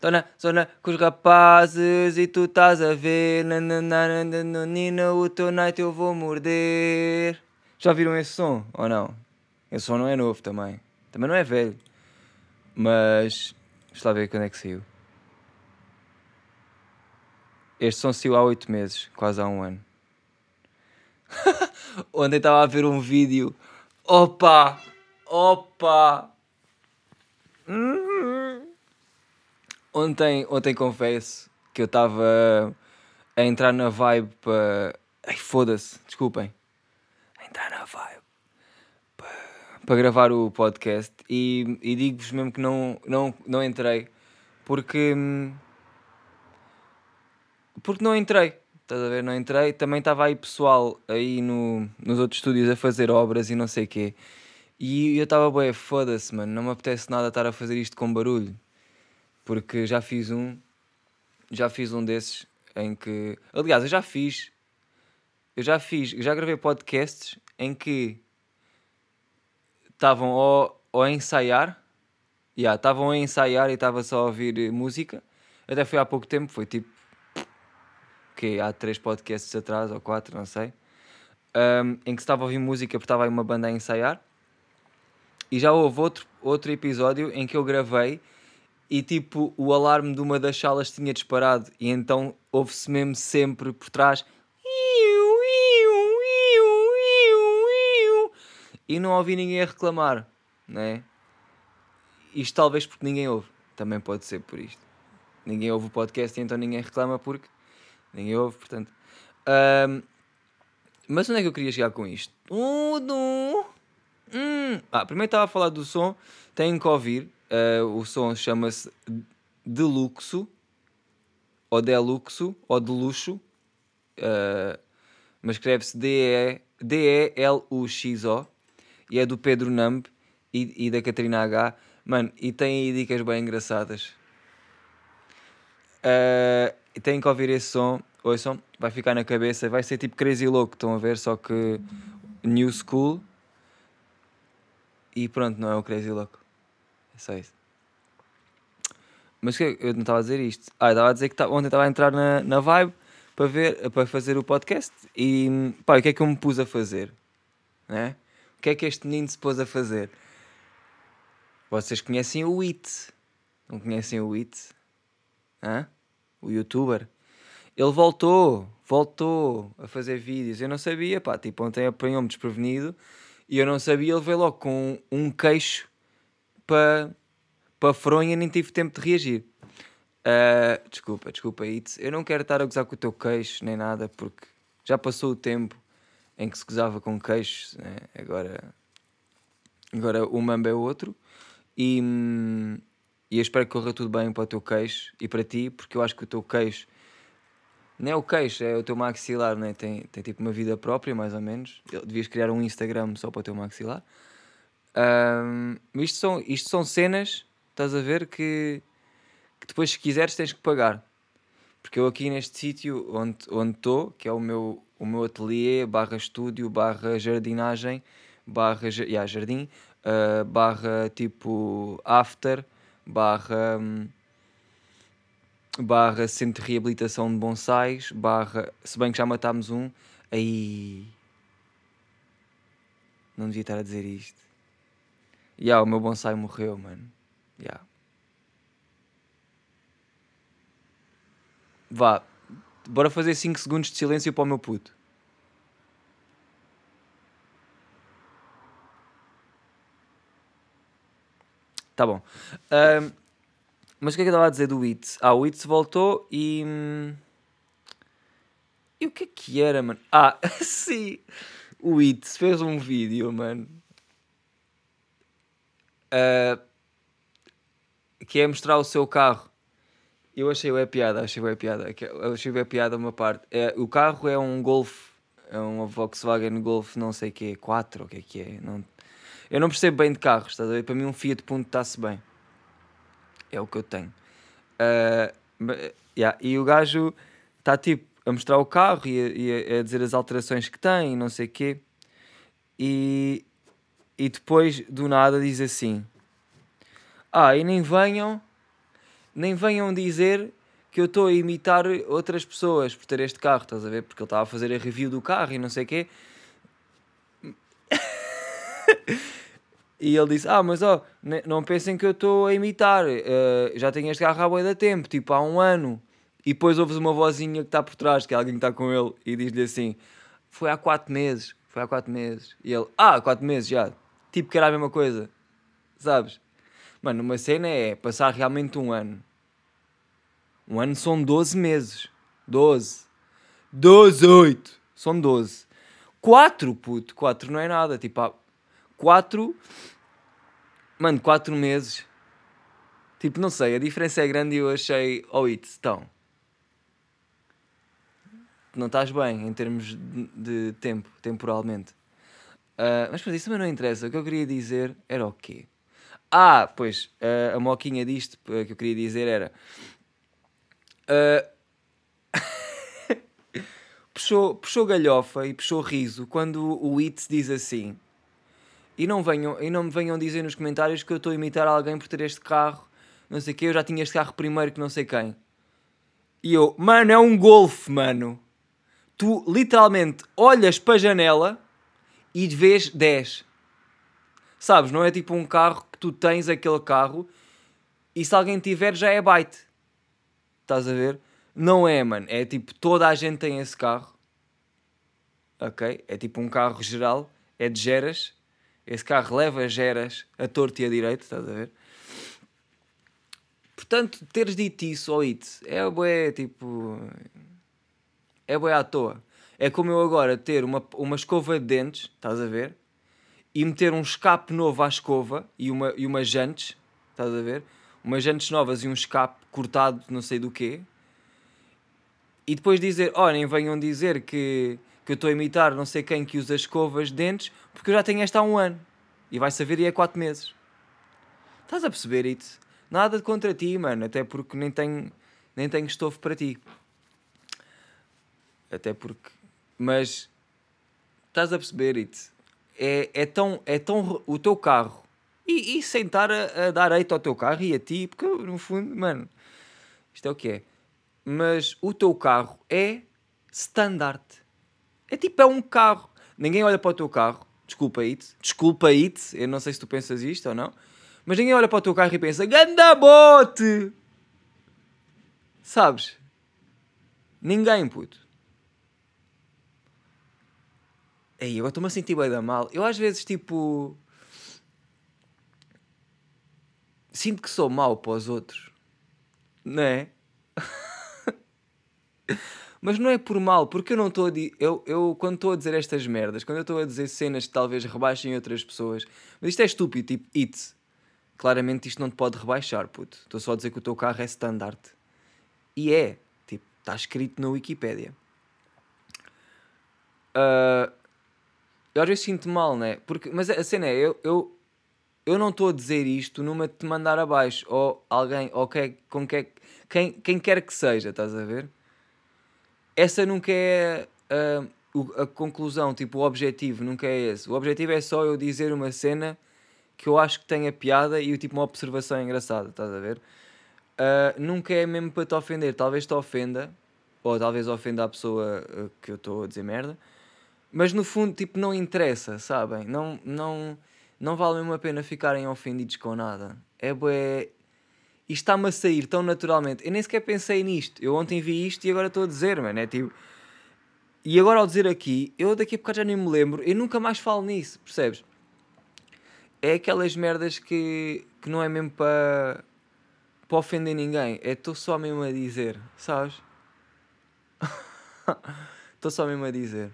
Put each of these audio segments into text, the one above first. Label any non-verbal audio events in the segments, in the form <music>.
Zona, zona com os rapazes e tu estás a ver. Nina, o teu night eu vou morder. Já viram esse som ou não? Esse som não é novo também. Também não é velho. Mas. Deixa lá ver quando é que saiu. Este som saiu há 8 meses, quase há um ano. <laughs> Ontem estava a ver um vídeo. Opa! Opa! Ontem, ontem confesso que eu estava a entrar na vibe para. Ai, foda-se, desculpem. A entrar na vibe para gravar o podcast e, e digo-vos mesmo que não, não, não entrei porque. Porque não entrei. Estás a ver? Não entrei. Também estava aí pessoal aí no, nos outros estúdios a fazer obras e não sei o quê. E eu estava bem, foda-se, mano. Não me apetece nada estar a fazer isto com barulho. Porque já fiz um. Já fiz um desses em que. Aliás, eu já fiz. Eu já fiz. Eu já gravei podcasts em que estavam ou, ou a ensaiar. Yeah, estavam a ensaiar e estava só a ouvir música. Até foi há pouco tempo, foi tipo. que há três podcasts atrás ou quatro, não sei. Um, em que estava a ouvir música porque estava aí uma banda a ensaiar. E já houve outro, outro episódio em que eu gravei e tipo o alarme de uma das salas tinha disparado e então houve-se mesmo sempre por trás e não ouvi ninguém a reclamar, né? Isto talvez porque ninguém ouve, também pode ser por isto. Ninguém ouve o podcast e então ninguém reclama porque ninguém ouve, portanto. Um, mas onde é que eu queria chegar com isto? Tudo! Hum. Ah, primeiro estava a falar do som, têm que ouvir. Uh, o som chama-se Deluxo, ou Deluxo, ou de luxo, uh, mas escreve-se D-E-L-U-X-O e é do Pedro Numb e, e, da Catarina H. Mano, e tem aí dicas bem engraçadas. Uh, têm que ouvir esse som, ouçam, vai ficar na cabeça, vai ser tipo Crazy Louco, estão a ver? Só que New School. E pronto, não é o Crazy Louco. É só isso. Mas que eu não estava a dizer isto. Ah, estava a dizer que ontem estava a entrar na, na vibe para ver, para fazer o podcast. E pá, o que é que eu me pus a fazer? Né? que é que este menino se pôs a fazer? Vocês conhecem o It? Não conhecem o It? Hã? O youtuber? Ele voltou, voltou a fazer vídeos. Eu não sabia, pá, tipo, ontem apanhou-me desprevenido e eu não sabia. Ele veio logo com um queixo para pa fronha, nem tive tempo de reagir. Uh, desculpa, desculpa, It. Eu não quero estar a gozar com o teu queixo nem nada, porque já passou o tempo em que se gozava com queixos, né? agora, agora o mambo é outro. E, e eu espero que corra tudo bem para o teu queixo e para ti, porque eu acho que o teu queixo não é o queixo, é o teu maxilar, né? tem, tem tipo uma vida própria, mais ou menos. Devias criar um Instagram só para o teu maxilar. Um, isto, são, isto são cenas, estás a ver, que, que depois, se quiseres, tens que pagar. Porque eu aqui neste sítio onde estou, que é o meu, o meu ateliê barra estúdio barra jardinagem barra yeah, jardim uh, barra tipo after barra um, barra centro de reabilitação de bonsais barra se bem que já matámos um aí não devia estar a dizer isto yeah, o meu bonsai morreu mano yeah. vá Bora fazer 5 segundos de silêncio para o meu puto. Tá bom. Mas o que é que eu estava a dizer do Wits? Ah, o Wits voltou e. Hum, e o que é que era, mano? Ah, <laughs> sim! O Wits fez um vídeo, mano. Uh, que é mostrar o seu carro. Eu achei o piada, achei o piada. Achei o piada uma parte. É, o carro é um Golf, é um Volkswagen Golf não sei que é, 4 o que é que é. Não, eu não percebo bem de carros, estás a ver? Para mim um Fiat Punto está-se bem. É o que eu tenho. Uh, yeah. E o gajo está tipo a mostrar o carro e a, e a, dizer as alterações que tem e não sei o quê. E, e depois do nada diz assim: Ah, e nem venham nem venham dizer que eu estou a imitar outras pessoas por ter este carro, estás a ver? Porque ele estava a fazer a review do carro e não sei o quê. <laughs> e ele disse: Ah, mas ó, não pensem que eu estou a imitar, uh, já tenho este carro há boia da tempo, tipo há um ano. E depois ouves uma vozinha que está por trás, que é alguém que está com ele, e diz-lhe assim: Foi há 4 meses, foi há 4 meses. E ele: Ah, 4 meses já. Tipo que era a mesma coisa, sabes? Mano, uma cena é passar realmente um ano. Um ano são 12 meses. 12. 12, 8. São 12. 4, puto. 4 não é nada. Tipo, 4. Mano, 4 meses. Tipo, não sei. A diferença é grande e eu achei. Oh, it, então. Não estás bem em termos de tempo, temporalmente. Uh, mas, mas isso também não interessa. O que eu queria dizer era o quê? Ah, pois, uh, a moquinha disto uh, que eu queria dizer era. <laughs> Puxou, puxou galhofa e puxou riso quando o It diz assim. E não, venham, e não me venham dizer nos comentários que eu estou a imitar alguém por ter este carro, não sei o quê, eu já tinha este carro primeiro que não sei quem. E eu, mano, é um Golf, mano. Tu literalmente olhas para a janela e vês 10. Sabes, não é tipo um carro que tu tens aquele carro e se alguém tiver já é byte. Estás a ver? Não é, mano. É tipo, toda a gente tem esse carro. Ok? É tipo um carro geral. É de geras. Esse carro leva geras a torto e a direito. Estás a ver? Portanto, teres dito isso ou it é bué, tipo. É bué à toa. É como eu agora ter uma, uma escova de dentes, estás a ver? e meter um escape novo à escova e, uma, e umas jantes, estás a ver? Umas jantes novas e um escape cortado não sei do quê. E depois dizer, olhem, venham dizer que, que eu estou a imitar não sei quem que usa escovas de dentes, porque eu já tenho esta há um ano. E vai saber e é 4 meses. Estás a perceber isso? Nada contra ti, mano, até porque nem tenho, nem tenho estofo para ti. Até porque... Mas... Estás a perceber isso? é, é, tão, é tão. O teu carro. E, e sentar a, a dar eito ao teu carro e a ti, porque no fundo, mano, isto é o que é. Mas o teu carro é standard. É tipo, é um carro. Ninguém olha para o teu carro. Desculpa it. Desculpa it. Eu não sei se tu pensas isto ou não. Mas ninguém olha para o teu carro e pensa, ganda bote! Sabes? Ninguém, puto. Ei, agora estou-me a sentir bem da mal. Eu às vezes, tipo. Sinto que sou mau para os outros. Não é? <laughs> Mas não é por mal, porque eu não estou a dizer. Eu, eu, quando estou a dizer estas merdas, quando eu estou a dizer cenas que talvez rebaixem outras pessoas, mas isto é estúpido, tipo, it. Claramente isto não te pode rebaixar, puto. Estou só a dizer que o teu carro é standard. E é. Tipo, está escrito na Wikipédia. Uh, eu às vezes sinto mal, né? Porque, mas a cena é, eu, eu, eu não estou a dizer isto numa de te mandar abaixo, ou alguém, ou quem, com quem, quem, quem quer que seja, estás a ver? Essa nunca é a, a conclusão, tipo, o objetivo nunca é esse. O objetivo é só eu dizer uma cena que eu acho que tenha piada e tipo uma observação engraçada, estás a ver? Uh, nunca é mesmo para te ofender, talvez te ofenda, ou talvez ofenda a pessoa uh, que eu estou a dizer merda, mas no fundo, tipo, não interessa, sabem? Não, não, não vale mesmo a pena ficarem ofendidos com nada. É bué... Isto está-me a sair tão naturalmente. Eu nem sequer pensei nisto. Eu ontem vi isto e agora estou a dizer, mano. É tipo... E agora ao dizer aqui, eu daqui a pouco já nem me lembro. Eu nunca mais falo nisso, percebes? É aquelas merdas que, que não é mesmo para para ofender ninguém. É estou só mesmo a dizer, sabes? <laughs> Estou só mesmo a dizer.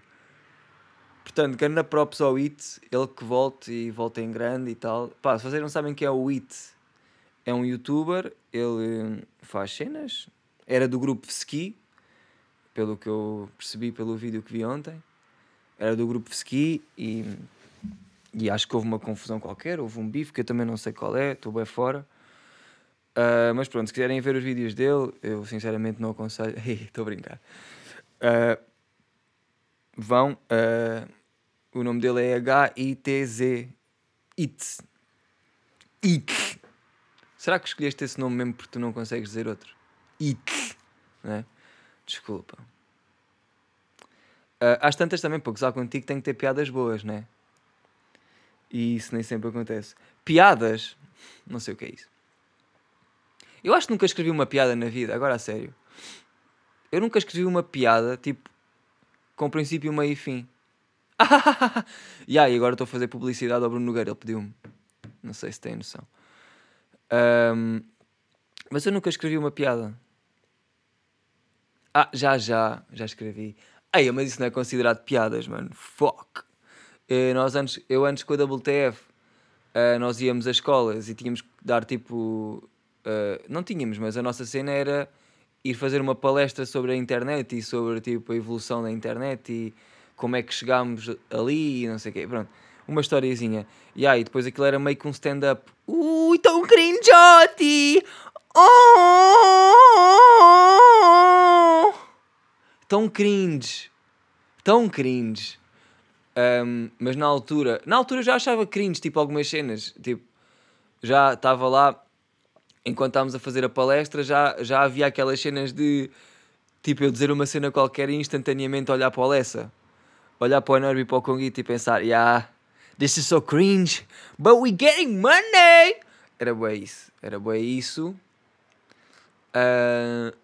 Portanto, grande props ao It, ele que volte e volte em grande e tal. Pá, se vocês não sabem quem é o It, é um youtuber, ele hum, faz cenas, era do grupo Ski, pelo que eu percebi pelo vídeo que vi ontem. Era do grupo Ski e, e acho que houve uma confusão qualquer, houve um bife que eu também não sei qual é, estou bem fora. Uh, mas pronto, se quiserem ver os vídeos dele, eu sinceramente não aconselho. <laughs> Estou a brincar. Uh, vão. Uh, o nome dele é H-I-T-Z. It. It. Será que escolheste esse nome mesmo porque tu não consegues dizer outro? It. Né? Desculpa. Uh, às tantas também, para gozar contigo, tem que ter piadas boas, né? E isso nem sempre acontece. Piadas? Não sei o que é isso. Eu acho que nunca escrevi uma piada na vida, agora a sério. Eu nunca escrevi uma piada, tipo, com princípio, meio e fim. <laughs> e agora estou a fazer publicidade ao Bruno Nogueira, ele pediu-me. Não sei se tem noção. Um, mas eu nunca escrevi uma piada. Ah, já, já, já escrevi. Ai, mas isso não é considerado piadas, mano. Fuck. Uh, nós antes, eu antes com a WTF, uh, eh, nós íamos às escolas e tínhamos que dar tipo. Uh, não tínhamos, mas a nossa cena era ir fazer uma palestra sobre a internet e sobre tipo, a evolução da internet e como é que chegámos ali e não sei o quê. Pronto, uma historiazinha. E aí, depois aquilo era meio que um stand-up. Ui, tão cringeote! Oh! Tão cringe. Tão cringe. Um, mas na altura, na altura já achava cringe, tipo, algumas cenas. Tipo, já estava lá, enquanto estávamos a fazer a palestra, já, já havia aquelas cenas de, tipo, eu dizer uma cena qualquer e instantaneamente olhar para o Lessa. Olhar para o Nerby e para o Conguito e pensar, yeah, this is so cringe, but we getting money! Era bué isso, era bué isso. Uh,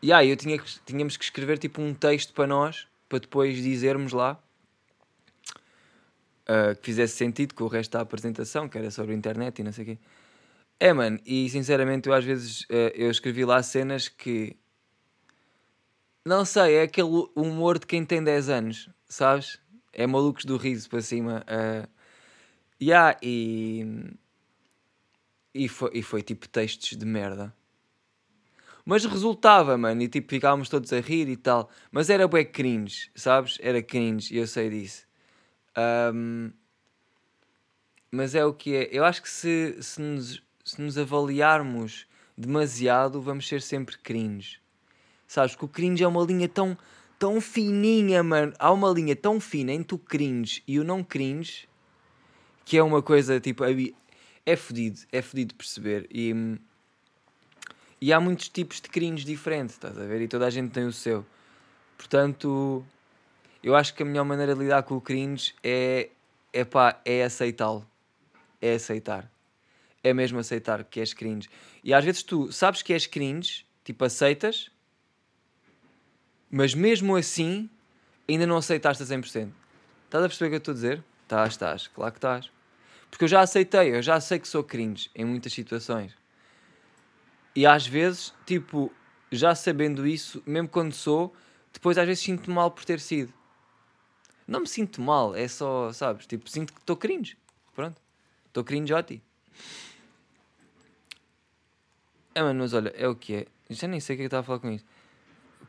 e aí eu tinha que, tínhamos que escrever tipo um texto para nós, para depois dizermos lá uh, que fizesse sentido com o resto da apresentação, que era sobre a internet e não sei o quê. É, mano, e sinceramente eu às vezes uh, eu escrevi lá cenas que não sei, é aquele humor de quem tem 10 anos, sabes? É malucos do riso para cima. Uh, yeah, e, e, foi, e foi tipo textos de merda. Mas resultava, mano, e tipo ficávamos todos a rir e tal. Mas era bué cringe, sabes? Era cringe, e eu sei disso. Um, mas é o que é. Eu acho que se, se, nos, se nos avaliarmos demasiado, vamos ser sempre cringe. Sabes? Que o cringe é uma linha tão, tão fininha, mano. Há uma linha tão fina entre o cringe e o não cringe que é uma coisa tipo. É fodido, é fodido perceber. E e há muitos tipos de cringe diferentes, estás a ver? E toda a gente tem o seu. Portanto, eu acho que a melhor maneira de lidar com o cringe é, é pá, é aceitá-lo. É aceitar. É mesmo aceitar que és cringe. E às vezes tu sabes que és cringe, tipo aceitas, mas mesmo assim ainda não aceitaste a 100%. Estás a perceber o que eu estou a dizer? Estás, estás, claro que estás. Porque eu já aceitei, eu já sei que sou cringe em muitas situações. E às vezes, tipo, já sabendo isso, mesmo quando sou, depois às vezes sinto mal por ter sido. Não me sinto mal, é só, sabes? Tipo, sinto que estou cringe. Pronto. Estou cringe ti. É, mano, mas olha, é o que é. Já nem sei o que é que estava a falar com isso.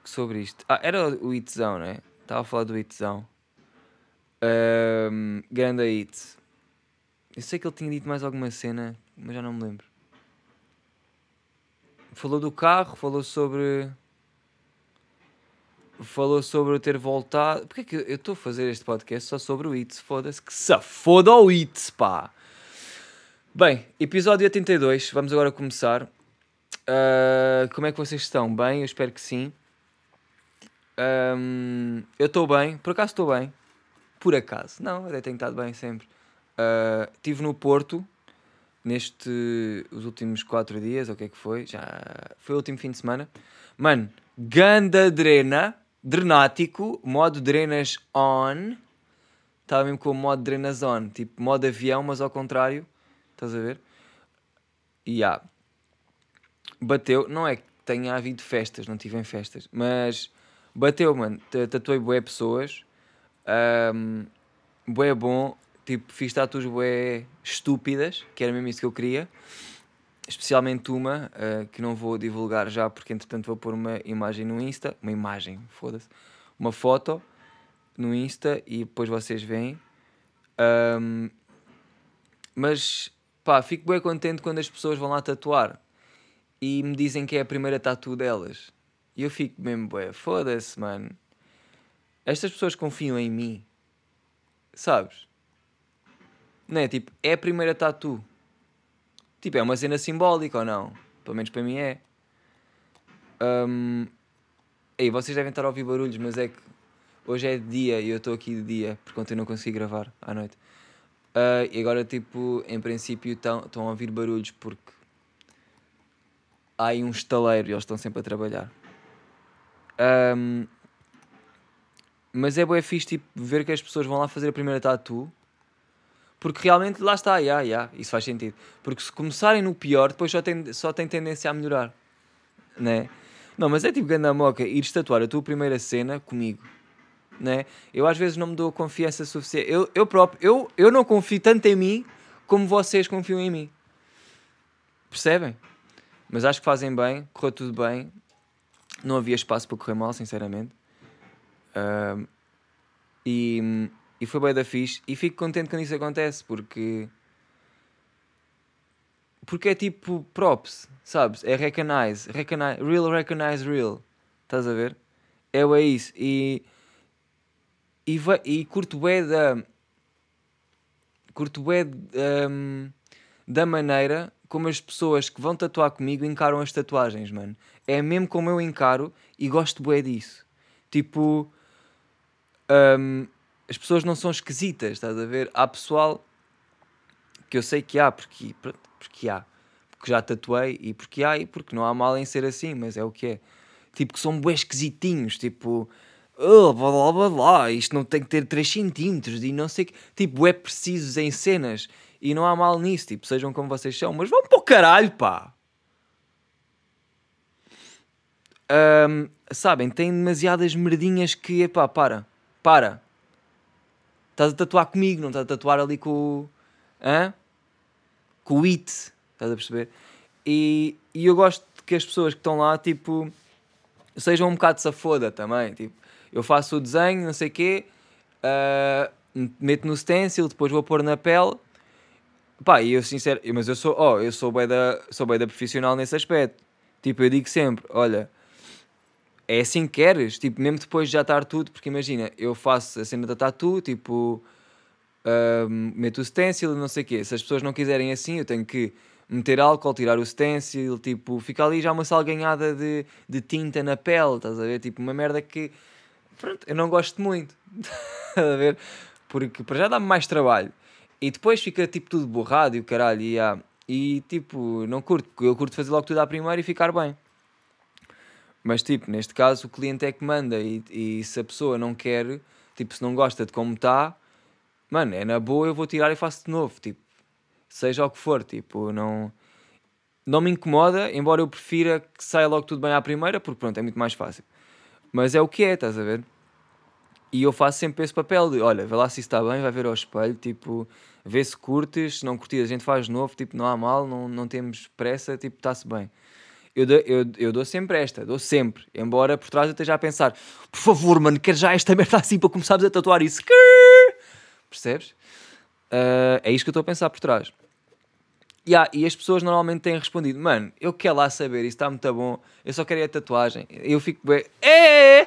Sobre isto. Ah, era o Itzão, né? Estava a falar do Itzão. Um, grande It. Eu sei que ele tinha dito mais alguma cena, mas já não me lembro. Falou do carro, falou sobre. Falou sobre eu ter voltado. Porquê que eu estou a fazer este podcast só sobre o ITS? Foda-se que se foda o ITS, pá! Bem, episódio 82, vamos agora começar. Uh, como é que vocês estão? Bem? Eu espero que sim. Um, eu estou bem, por acaso estou bem. Por acaso, não, eu tenho estado bem sempre. Uh, estive no Porto neste os últimos 4 dias, ou o que é que foi? Já foi o último fim de semana. Mano, ganda drena, drenático, modo drenas on. Estava mesmo com o modo drenas on, tipo modo avião, mas ao contrário. Estás a ver? E yeah. bateu, não é que tenha havido festas, não tive em festas, mas bateu, mano. Tatuei bué pessoas. Um, bom tipo, fiz tatuas bué estúpidas, que era mesmo isso que eu queria. Especialmente uma, uh, que não vou divulgar já, porque entretanto vou pôr uma imagem no Insta. Uma imagem, foda-se. Uma foto no Insta e depois vocês veem. Um, mas, pá, fico bem contente quando as pessoas vão lá tatuar e me dizem que é a primeira tatu delas. E eu fico mesmo, bué, foda-se, mano. Estas pessoas confiam em mim. Sabes? Não é? Tipo, é a primeira tatu. Tipo, é uma cena simbólica ou não? Pelo menos para mim é. Um, ei, vocês devem estar a ouvir barulhos, mas é que hoje é dia e eu estou aqui de dia, porque ontem não consegui gravar à noite. Uh, e agora, tipo, em princípio estão a ouvir barulhos porque há aí um estaleiro e eles estão sempre a trabalhar. Um, mas é bem fixe tipo, ver que as pessoas vão lá fazer a primeira tatu. Porque realmente lá está, yeah, yeah, isso faz sentido. Porque se começarem no pior, depois só tem, só tem tendência a melhorar. Né? Não, mas é tipo ganda moca ir tatuar a tua primeira cena comigo. Né? Eu às vezes não me dou confiança suficiente. Eu, eu próprio, eu, eu não confio tanto em mim como vocês confiam em mim. Percebem? Mas acho que fazem bem, correu tudo bem. Não havia espaço para correr mal, sinceramente. E, e foi bem da fixe. E fico contente quando isso acontece, porque. Porque é tipo props, sabes? É recognize, recognize real recognize real. Estás a ver? É, é isso. E. E, vai, e curto bem da. Curto bem um, da maneira como as pessoas que vão tatuar comigo encaram as tatuagens, mano. É mesmo como eu encaro e gosto bem disso. Tipo, um, as pessoas não são esquisitas, estás a ver? Há pessoal que eu sei que há, porque, porque há, porque já tatuei e porque há e porque não há mal em ser assim, mas é o que é. Tipo, que são bué esquisitinhos, tipo, oh, blá blá blá blá, isto não tem que ter 3 centímetros e não sei que. Tipo, é precisos em cenas e não há mal nisso, tipo, sejam como vocês são, mas vão para o caralho, pá! Um, sabem, tem demasiadas merdinhas que, epá, para para. Estás a tatuar comigo, não estás a tatuar ali com o. Hã? Com o it. Estás a perceber? E, e eu gosto que as pessoas que estão lá, tipo, sejam um bocado safoda também. Tipo, eu faço o desenho, não sei o quê, uh, meto no stencil, depois vou pôr na pele. Pá, e eu sincero, mas eu sou, oh, eu sou bem da, sou bem da profissional nesse aspecto. Tipo, eu digo sempre, olha, é assim que queres, tipo, mesmo depois de já estar tudo, porque imagina, eu faço a cena da tatu, tipo, uh, meto o stencil, não sei o quê. Se as pessoas não quiserem assim, eu tenho que meter álcool, tirar o stencil, tipo, fica ali já uma salganhada de, de tinta na pele, estás a ver? Tipo, uma merda que, pronto, eu não gosto muito, <laughs> estás a ver? Porque para já dá-me mais trabalho. E depois fica tipo tudo borrado e o caralho, e, ah, e tipo, não curto, porque eu curto fazer logo tudo à primeira e ficar bem. Mas, tipo, neste caso, o cliente é que manda e, e se a pessoa não quer, tipo, se não gosta de como está, mano, é na boa, eu vou tirar e faço de novo, tipo, seja o que for, tipo, não, não me incomoda, embora eu prefira que saia logo tudo bem à primeira, porque pronto, é muito mais fácil. Mas é o que é, estás a ver? E eu faço sempre esse papel de, olha, vê lá se está bem, vai ver ao espelho, tipo, vê se curtes, se não curtir a gente faz de novo, tipo, não há mal, não, não temos pressa, tipo, está-se bem eu, eu, eu dou sempre esta, dou sempre. Embora por trás eu esteja a pensar, por favor, mano, quer já esta merda assim para começarmos a tatuar isso. Percebes? Uh, é isto que eu estou a pensar por trás. Yeah, e as pessoas normalmente têm respondido, mano, eu quero lá saber, isso está muito bom, eu só queria a tatuagem. Eu fico bem, eh,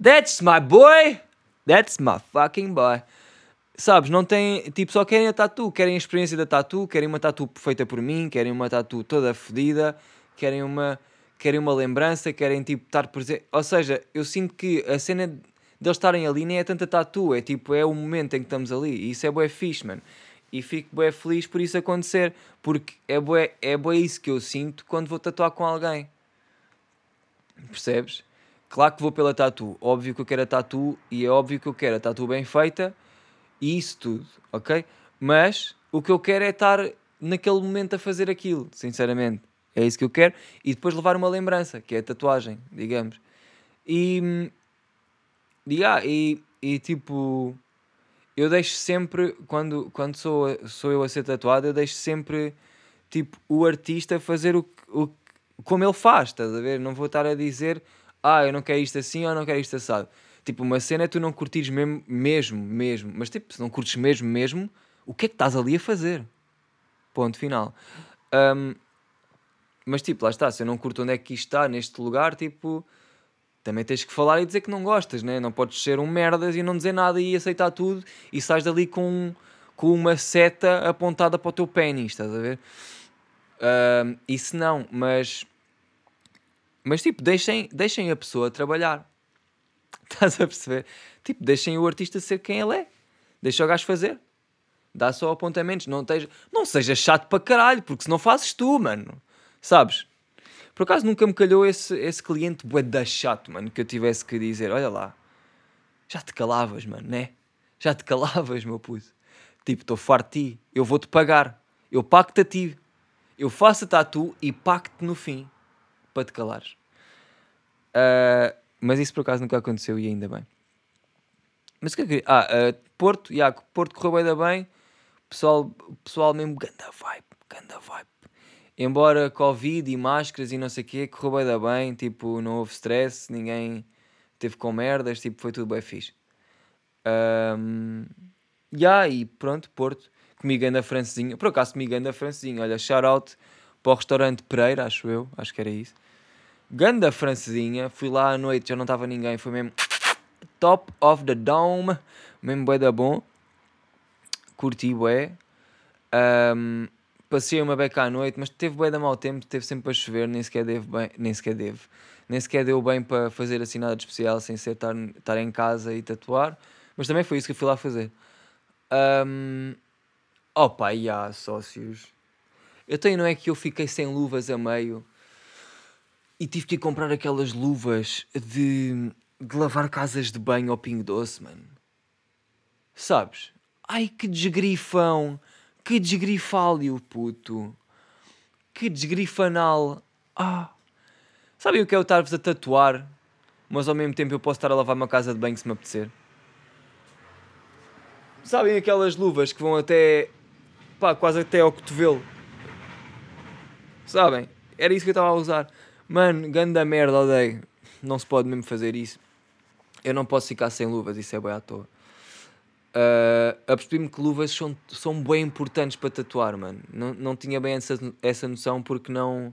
that's my boy, that's my fucking boy. Sabes, não tem, tipo, só querem a tatu, querem a experiência da tatu, querem uma tatu feita por mim, querem uma tatu toda fodida, querem uma, querem uma lembrança, querem tipo estar presente. Ou seja, eu sinto que a cena deles estarem ali nem é tanta tatu, é tipo, é o momento em que estamos ali. E isso é bué fixe, mano. E fico bué feliz por isso acontecer, porque é bué, é isso que eu sinto quando vou tatuar com alguém. Percebes? Claro que vou pela tatu, óbvio que eu quero a tatu e é óbvio que eu quero a tatu bem feita e isso tudo, ok? Mas o que eu quero é estar naquele momento a fazer aquilo, sinceramente. É isso que eu quero. E depois levar uma lembrança, que é a tatuagem, digamos. E, e, ah, e, e tipo, eu deixo sempre, quando, quando sou, sou eu a ser tatuado, eu deixo sempre tipo, o artista fazer o, o como ele faz, estás a ver? Não vou estar a dizer, ah, eu não quero isto assim ou não quero isto assado. Tipo, uma cena é tu não curtires mesmo, mesmo, mesmo. Mas tipo, se não curtes mesmo, mesmo, o que é que estás ali a fazer? Ponto final. Um, mas tipo, lá está, se eu não curto onde é que isto está, neste lugar, tipo, também tens que falar e dizer que não gostas, né? Não podes ser um merdas e não dizer nada e aceitar tudo e sais dali com, com uma seta apontada para o teu pênis, estás a ver? Um, isso não, mas. Mas tipo, deixem, deixem a pessoa trabalhar. <laughs> Estás a perceber? Tipo, deixem o artista ser quem ele é. Deixa o gajo fazer. Dá só apontamentos. Não, teja, não seja chato para caralho, porque se não fazes tu, mano. Sabes? Por acaso nunca me calhou esse, esse cliente bué chato, mano, que eu tivesse que dizer, olha lá, já te calavas, mano, né? Já te calavas, meu puto. Tipo, estou farto de ti, eu vou-te pagar, eu pacto a ti, eu faço a tatu e pacto no fim, para te calares. Uh, mas isso por acaso nunca aconteceu e ainda bem. Mas o que é que Ah, uh, Porto, yeah, Porto correu ainda bem. Pessoal, pessoal mesmo, ganda vibe, ganda vibe embora Covid e máscaras e não sei o quê, correu bem, bem, tipo, não houve stress, ninguém teve com merdas, tipo, foi tudo bem fixe. Um, yeah, e pronto, Porto, comigo anda francesinha, por acaso comigo anda francesinha, olha, shout out para o restaurante Pereira, acho eu, acho que era isso. Ganda francesinha, fui lá à noite, já não estava ninguém, foi mesmo top of the dome, mesmo bué da bom, curti bué. Um, passei uma beca à noite, mas teve bem da mau tempo, teve sempre a chover, nem sequer deve bem, nem sequer deve, nem sequer deu bem para fazer assim nada de especial sem ser estar em casa e tatuar, mas também foi isso que eu fui lá fazer. Um, opa, e há sócios. Eu tenho, não é que eu fiquei sem luvas a meio e tive que ir comprar aquelas luvas de, de lavar casas de banho ao pingo doce, mano. Sabes? Ai que desgrifão! Que desgrifálio, puto. Que desgrifanal. Ah. Sabem o que é eu estar-vos a tatuar, mas ao mesmo tempo eu posso estar a lavar uma casa de banho se me apetecer? Sabem aquelas luvas que vão até. pá, quase até ao cotovelo? Sabem? Era isso que eu estava a usar. Mano, ganda merda, odeio. Não se pode mesmo fazer isso. Eu não posso ficar sem luvas, isso é bem à toa uh, apercebi-me que luvas são, são bem importantes para tatuar, mano. Não, não tinha bem essa, essa noção porque não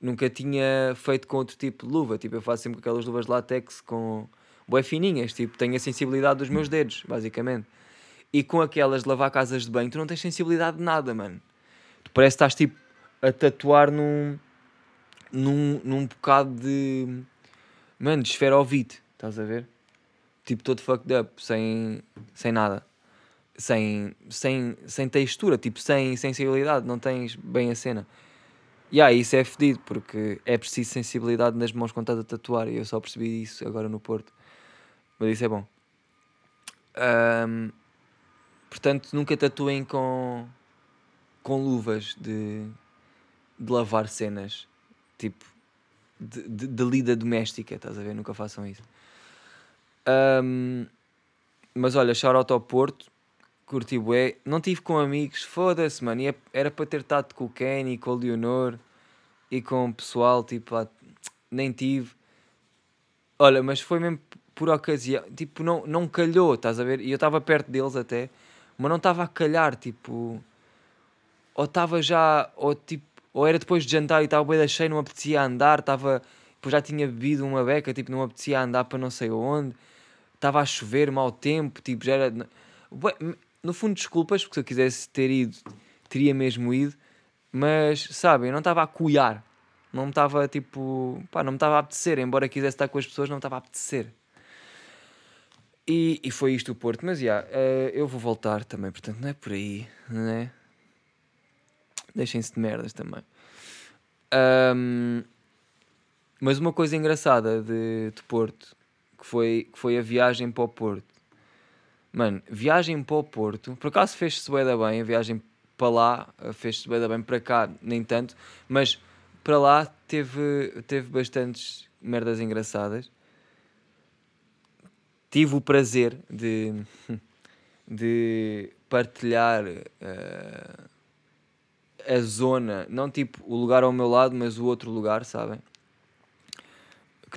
nunca tinha feito com outro tipo de luva. Tipo, eu faço sempre aquelas luvas de látex com bem fininhas, tipo, tenho a sensibilidade dos meus dedos, basicamente. E com aquelas de lavar casas de banho, tu não tens sensibilidade de nada, mano. Tu parece que estás tipo a tatuar num num, num bocado de mano, de esferovite, estás a ver? tipo todo fucked up, sem, sem nada, sem, sem, sem textura, tipo sem sensibilidade, não tens bem a cena. E yeah, isso é fedido, porque é preciso sensibilidade nas mãos quando estás a tatuar, e eu só percebi isso agora no Porto. Mas isso é bom. Um, portanto, nunca tatuem com, com luvas de, de lavar cenas, tipo, de, de, de lida doméstica, estás a ver? Nunca façam isso. Um, mas olha, shout ao Porto, curti bué. Não tive com amigos, foda-se, mano. E é, era para ter estado com o Kenny, com o Leonor e com o pessoal, tipo, lá, nem tive. Olha, mas foi mesmo por ocasião, tipo, não, não calhou, estás a ver? E eu estava perto deles até, mas não estava a calhar, tipo, ou estava já, ou tipo, ou era depois de jantar e estava bem cheio, não apetecia andar, estava, depois já tinha bebido uma beca, tipo, não apetecia andar para não sei onde estava a chover, mau tempo, tipo, já era. No fundo, desculpas, porque se eu quisesse ter ido, teria mesmo ido, mas sabem, não estava a cuiar, não estava tipo, pá, não me estava a apetecer, embora quisesse estar com as pessoas, não estava a apetecer. E, e foi isto o Porto, mas já, yeah, uh, eu vou voltar também, portanto, não é por aí, não é? Deixem-se de merdas também. Um, mas uma coisa engraçada de, de Porto que foi, que foi a viagem para o Porto. Mano, viagem para o Porto, por acaso fez-se bem da bem, a viagem para lá fez-se bem da bem, para cá nem tanto, mas para lá teve, teve bastantes merdas engraçadas. Tive o prazer de, <laughs> de partilhar uh, a zona, não tipo o lugar ao meu lado, mas o outro lugar, sabem?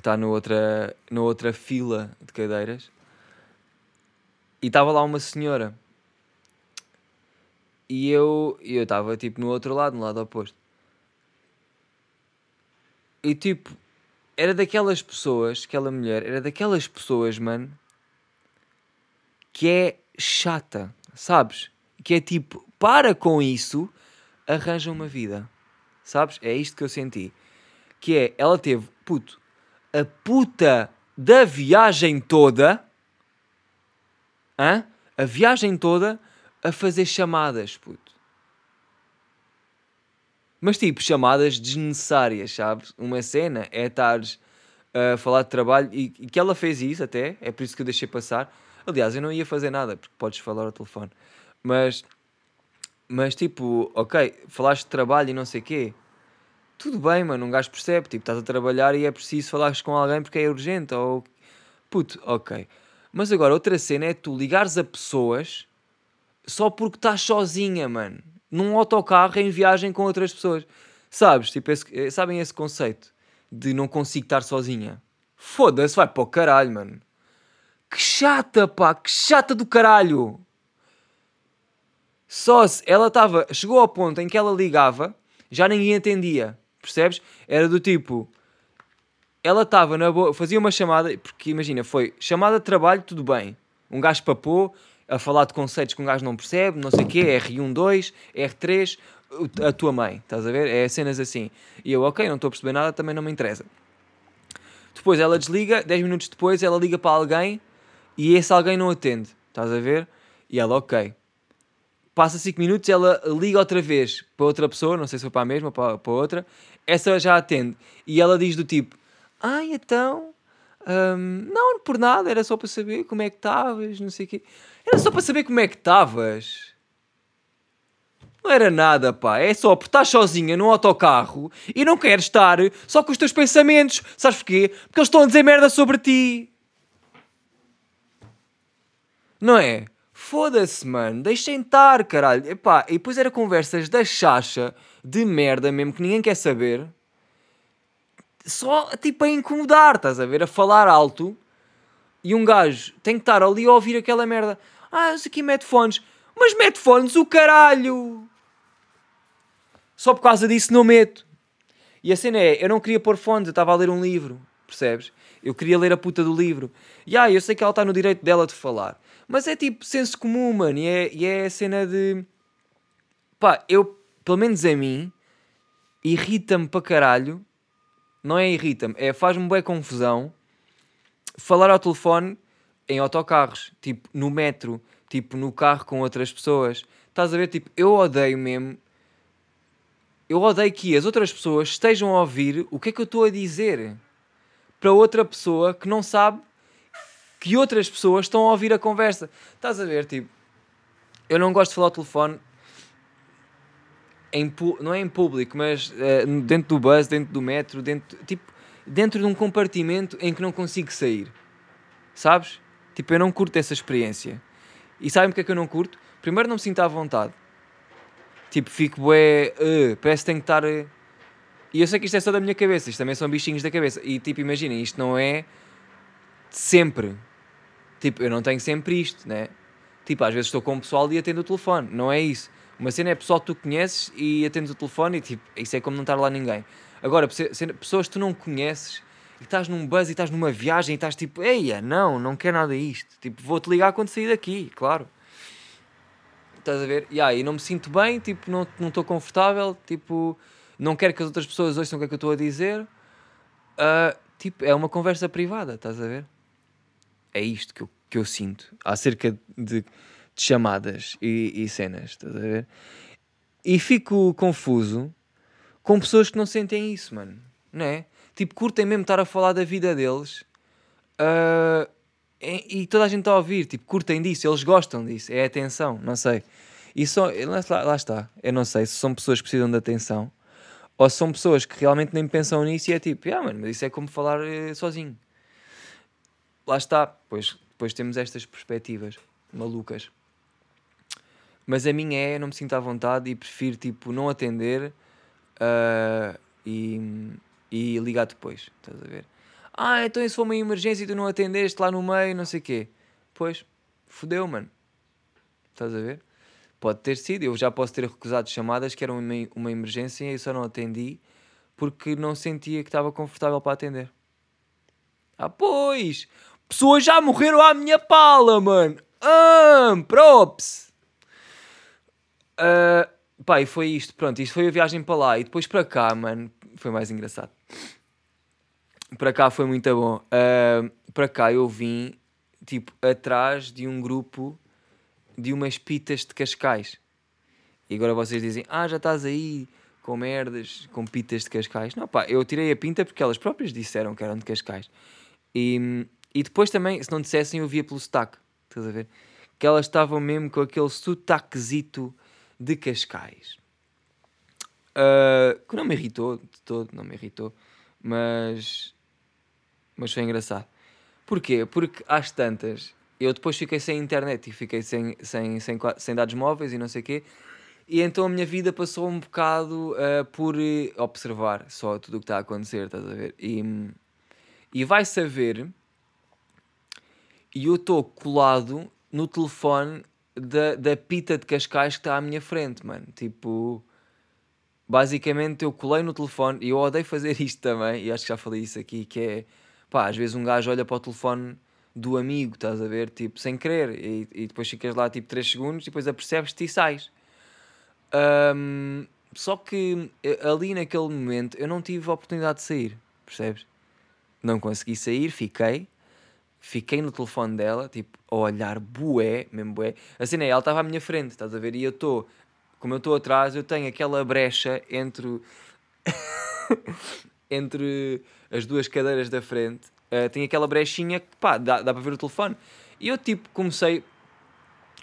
que está noutra, outra fila de cadeiras. E estava lá uma senhora. E eu eu estava tipo no outro lado, no lado oposto. E tipo, era daquelas pessoas, aquela mulher, era daquelas pessoas, mano, que é chata, sabes? Que é tipo, para com isso, arranja uma vida, sabes? É isto que eu senti. Que é, ela teve, puto, a puta da viagem toda, hã? a viagem toda a fazer chamadas, puto. Mas tipo, chamadas desnecessárias, sabes? Uma cena é estares a falar de trabalho e, e, que ela fez isso até, é por isso que eu deixei passar. Aliás, eu não ia fazer nada, porque podes falar ao telefone. Mas, mas tipo, ok, falaste de trabalho e não sei quê. Tudo bem, mano, um gajo percebe, tipo, estás a trabalhar e é preciso falares com alguém porque é urgente, ou... Puto, ok. Mas agora, outra cena é tu ligares a pessoas só porque estás sozinha, mano num autocarro em viagem com outras pessoas. Sabes? Tipo, esse, eh, sabem esse conceito de não consigo estar sozinha? Foda-se, vai para o caralho, mano. Que chata, pá, que chata do caralho. Só se ela estava, chegou ao ponto em que ela ligava, já ninguém entendia, percebes? Era do tipo, ela estava na boa, fazia uma chamada, porque imagina, foi chamada de trabalho, tudo bem. Um gajo papou, a falar de conceitos que um gajo não percebe, não sei o quê, R1, 2, R3, a tua mãe, estás a ver? É cenas assim. E eu, ok, não estou a perceber nada, também não me interessa. Depois ela desliga, 10 minutos depois ela liga para alguém e esse alguém não atende, estás a ver? E ela, ok. Passa 5 minutos, ela liga outra vez para outra pessoa, não sei se foi para a mesma ou para, para outra, essa já atende. E ela diz do tipo, ai, então, um, não, por nada, era só para saber como é que estavas, não sei o quê. Era só para saber como é que estavas. Não era nada, pá. É só porque estás sozinha no autocarro e não queres estar só com os teus pensamentos. Sabes porquê? Porque eles estão a dizer merda sobre ti. Não é? Foda-se, mano. Deixem estar, caralho. Epá, e depois era conversas da chacha, de merda mesmo, que ninguém quer saber. Só, tipo, a incomodar, estás a ver? A falar alto. E um gajo tem que estar ali a ouvir aquela merda. Ah, isso aqui mete fones. Mas mete fones o caralho! Só por causa disso não meto. E a cena é, eu não queria pôr fones, eu estava a ler um livro, percebes? Eu queria ler a puta do livro. E ah, eu sei que ela está no direito dela de falar. Mas é tipo senso comum, mano. E é, e é a cena de. Pá, eu, pelo menos a mim, irrita-me para caralho. Não é irrita-me, é faz-me boa confusão falar ao telefone em autocarros, tipo no metro, tipo no carro com outras pessoas. Estás a ver? Tipo, eu odeio mesmo. Eu odeio que as outras pessoas estejam a ouvir o que é que eu estou a dizer para outra pessoa que não sabe que outras pessoas estão a ouvir a conversa. Estás a ver? Tipo, eu não gosto de falar ao telefone. Em, não é em público, mas uh, dentro do bus, dentro do metro, dentro, tipo, dentro de um compartimento em que não consigo sair. Sabes? Tipo, eu não curto essa experiência. E sabem porque é que eu não curto? Primeiro, não me sinto à vontade. Tipo, fico bué. Uh, parece que tenho que estar. Uh... E eu sei que isto é só da minha cabeça. Isto também são bichinhos da cabeça. E tipo, imaginem, isto não é sempre. Tipo, eu não tenho sempre isto, né? Tipo, às vezes estou com o pessoal e atendo o telefone. Não é isso. Uma cena é pessoal que tu conheces e atendes o telefone e tipo, isso é como não estar lá ninguém. Agora, pessoas que tu não conheces e estás num buzz e estás numa viagem e estás tipo, eia, não, não quero nada disto. Tipo, vou-te ligar quando sair daqui, claro. Estás a ver? E aí, não me sinto bem, tipo, não estou confortável, tipo, não quero que as outras pessoas ouçam o que é que eu estou a dizer. Uh, tipo, é uma conversa privada, estás a ver? É isto que eu, que eu sinto acerca de, de chamadas e, e cenas, estás a ver? E fico confuso com pessoas que não sentem isso, mano, não é? tipo, curtem mesmo estar a falar da vida deles uh, e, e, toda a gente está a ouvir, tipo, curtem disso, eles gostam disso, é atenção, não sei. E só, lá, lá está, eu não sei se são pessoas que precisam de atenção ou são pessoas que realmente nem pensam nisso e é tipo, ah, mano, mas isso é como falar uh, sozinho. Lá está, pois, depois temos estas perspectivas malucas. Mas a minha é, não me sinto à vontade e prefiro, tipo, não atender uh, e e ligar depois. Estás a ver? Ah, então isso foi uma emergência e tu não atendeste lá no meio, não sei o quê. Pois, fodeu, mano. Estás a ver? Pode ter sido. Eu já posso ter recusado chamadas que eram uma, uma emergência e eu só não atendi porque não sentia que estava confortável para atender. Ah, pois! Pessoas já morreram à minha pala, mano! Ah, props! Uh, Pá, e foi isto, pronto, isto foi a viagem para lá. E depois para cá, mano, foi mais engraçado. Para cá foi muito bom. Uh, para cá eu vim, tipo, atrás de um grupo de umas pitas de Cascais. E agora vocês dizem, ah, já estás aí com merdas, com pitas de Cascais. Não, pá, eu tirei a pinta porque elas próprias disseram que eram de Cascais. E, e depois também, se não dissessem, eu via pelo sotaque. Estás a ver? Que elas estavam mesmo com aquele sotaquezito de Cascais. Uh, que não me irritou de todo, não me irritou. Mas, mas foi engraçado. Porquê? Porque às tantas, eu depois fiquei sem internet e fiquei sem, sem, sem, sem dados móveis e não sei o quê. E então a minha vida passou um bocado uh, por observar só tudo o que está a acontecer, estás a ver? E, e vai saber, e eu estou colado no telefone da, da pita de Cascais que está à minha frente, mano. Tipo, basicamente eu colei no telefone e eu odeio fazer <laughs> isto também, e acho que já falei isso aqui, que é, pá, às vezes um gajo olha para o telefone do amigo, estás a ver, tipo, sem querer, e, e depois ficas lá tipo 3 segundos e depois apercebes-te e sais. Um, só que eh, ali naquele momento eu não tive a oportunidade de sair, percebes? Não consegui sair, fiquei. Fiquei no telefone dela, tipo, a olhar bué, mesmo bué. Assim, né, ela estava à minha frente, estás a ver? E eu estou, como eu estou atrás, eu tenho aquela brecha entre. <laughs> entre as duas cadeiras da frente. Uh, tem aquela brechinha que, pá, dá, dá para ver o telefone. E eu, tipo, comecei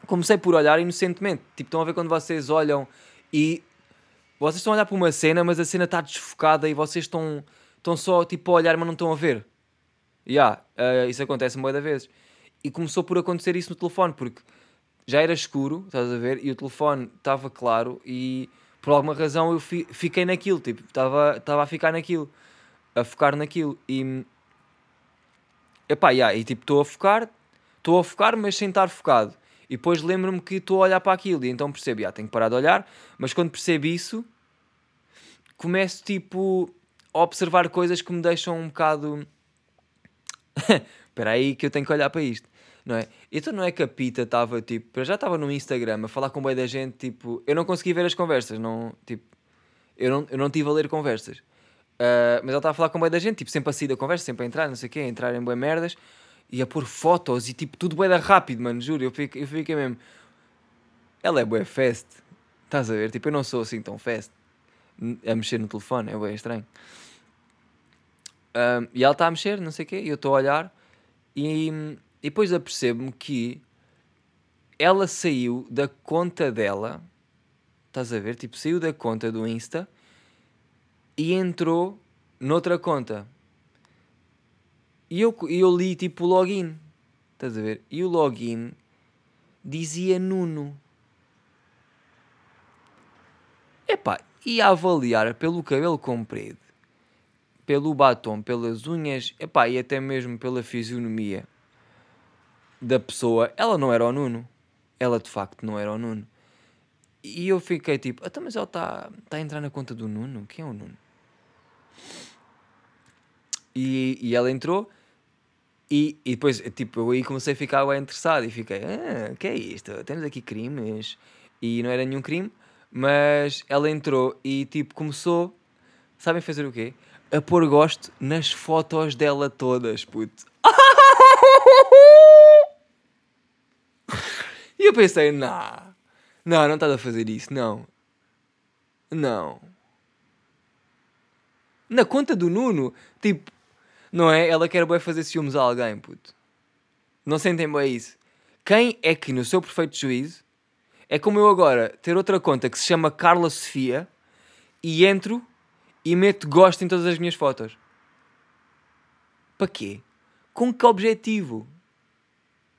comecei por olhar inocentemente. Tipo, estão a ver quando vocês olham e vocês estão a olhar para uma cena, mas a cena está desfocada e vocês estão, estão só tipo a olhar, mas não estão a ver. Yeah, uh, isso acontece uma vezes. E começou por acontecer isso no telefone, porque já era escuro, estás a ver, e o telefone estava claro e por alguma razão eu fi, fiquei naquilo, tipo, estava, a ficar naquilo, a focar naquilo e epá, yeah, e tipo, estou a focar, estou a focar, mas sem estar focado. E depois lembro-me que estou a olhar para aquilo e então percebo, ah, tenho que parar de olhar, mas quando percebo isso, começo tipo a observar coisas que me deixam um bocado. <laughs> Espera aí que eu tenho que olhar para isto, não é? Então não é que a Pita estava tipo, já estava no Instagram a falar com bem da gente, tipo, eu não consegui ver as conversas, não, tipo, eu não, eu não tive a ler conversas. Uh, mas ela estava a falar com bem da gente, tipo, sempre a sair da conversa, sempre a entrar, não sei o quê, a entrar em boas merdas e a pôr fotos e tipo tudo bué da rápido, mano, juro. Eu fiquei, eu fiquei mesmo. Ela é bué fast. Estás a ver? Tipo, eu não sou assim tão fast a mexer no telefone, é bué estranho. E ela está a mexer, não sei o quê, e eu estou a olhar e, e depois apercebo-me que ela saiu da conta dela, estás a ver? Tipo, saiu da conta do Insta e entrou noutra conta. E eu, eu li tipo o login. Estás a ver? E o login dizia Nuno. Epá, e a avaliar pelo cabelo comprido, pelo batom, pelas unhas, epá, e até mesmo pela fisionomia da pessoa, ela não era o Nuno. Ela de facto não era o Nuno. E eu fiquei tipo, ah, mas ela está tá a entrar na conta do Nuno? Quem é o Nuno? E, e ela entrou e, e depois, tipo, eu aí comecei a ficar interessado e fiquei, ah, que é isto? Temos aqui crimes. E não era nenhum crime, mas ela entrou e, tipo, começou, sabem fazer o quê? A pôr gosto nas fotos dela todas, puto. E eu pensei, não, não, não estás a fazer isso, não. Não. Na conta do Nuno, tipo, não é? Ela quer bem fazer ciúmes a alguém, puto. Não sentem bem isso. Quem é que, no seu perfeito juízo, é como eu agora ter outra conta que se chama Carla Sofia e entro e meto gosto em todas as minhas fotos? Para quê? Com que objetivo?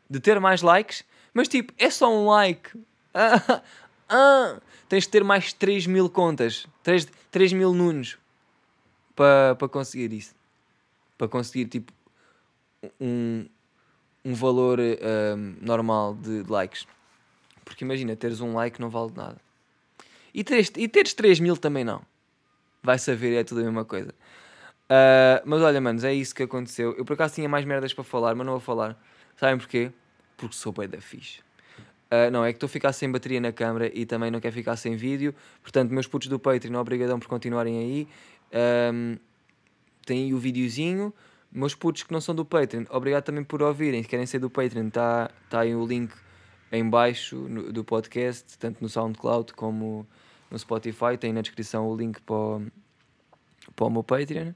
De ter mais likes? Mas tipo, é só um like. Ah, <laughs> ah, tens de ter mais 3 mil contas, 3, 3 mil nunos para pa conseguir isso para conseguir tipo um, um valor um, normal de likes. Porque imagina, teres um like não vale nada. E teres, e teres 3 mil também não. Vai saber, é tudo a mesma coisa. Uh, mas olha, manos, é isso que aconteceu. Eu por acaso tinha mais merdas para falar, mas não vou falar. Sabem porquê? Porque sou bem da fixe. Uh, não, é que estou a ficar sem bateria na câmera e também não quero ficar sem vídeo. Portanto, meus putos do Patreon, obrigadão por continuarem aí. Um, tem aí o videozinho. Meus putos que não são do Patreon, obrigado também por ouvirem. Se querem ser do Patreon, está tá aí o link em baixo no, do podcast, tanto no SoundCloud como no Spotify. Tem na descrição o link para o, para o meu Patreon.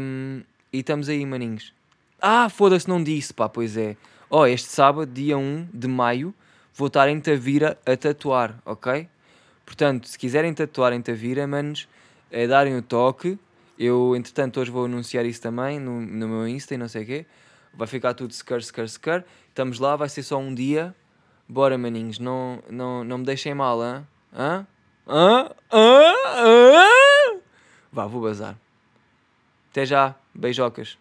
Um, e estamos aí, maninhos. Ah, foda-se, não disse, pá, pois é. Ó, oh, este sábado, dia 1 de maio, vou estar em Tavira a tatuar, ok? Portanto, se quiserem tatuar em Tavira, manos, é darem o toque. Eu, entretanto, hoje vou anunciar isso também no, no meu Insta e não sei o quê. Vai ficar tudo scur, scur, scur. Estamos lá, vai ser só um dia. Bora, maninhos, não, não, não me deixem mal, hã? Hã? Hã? Hã? Hã? Vá, vou bazar. Até já, beijocas.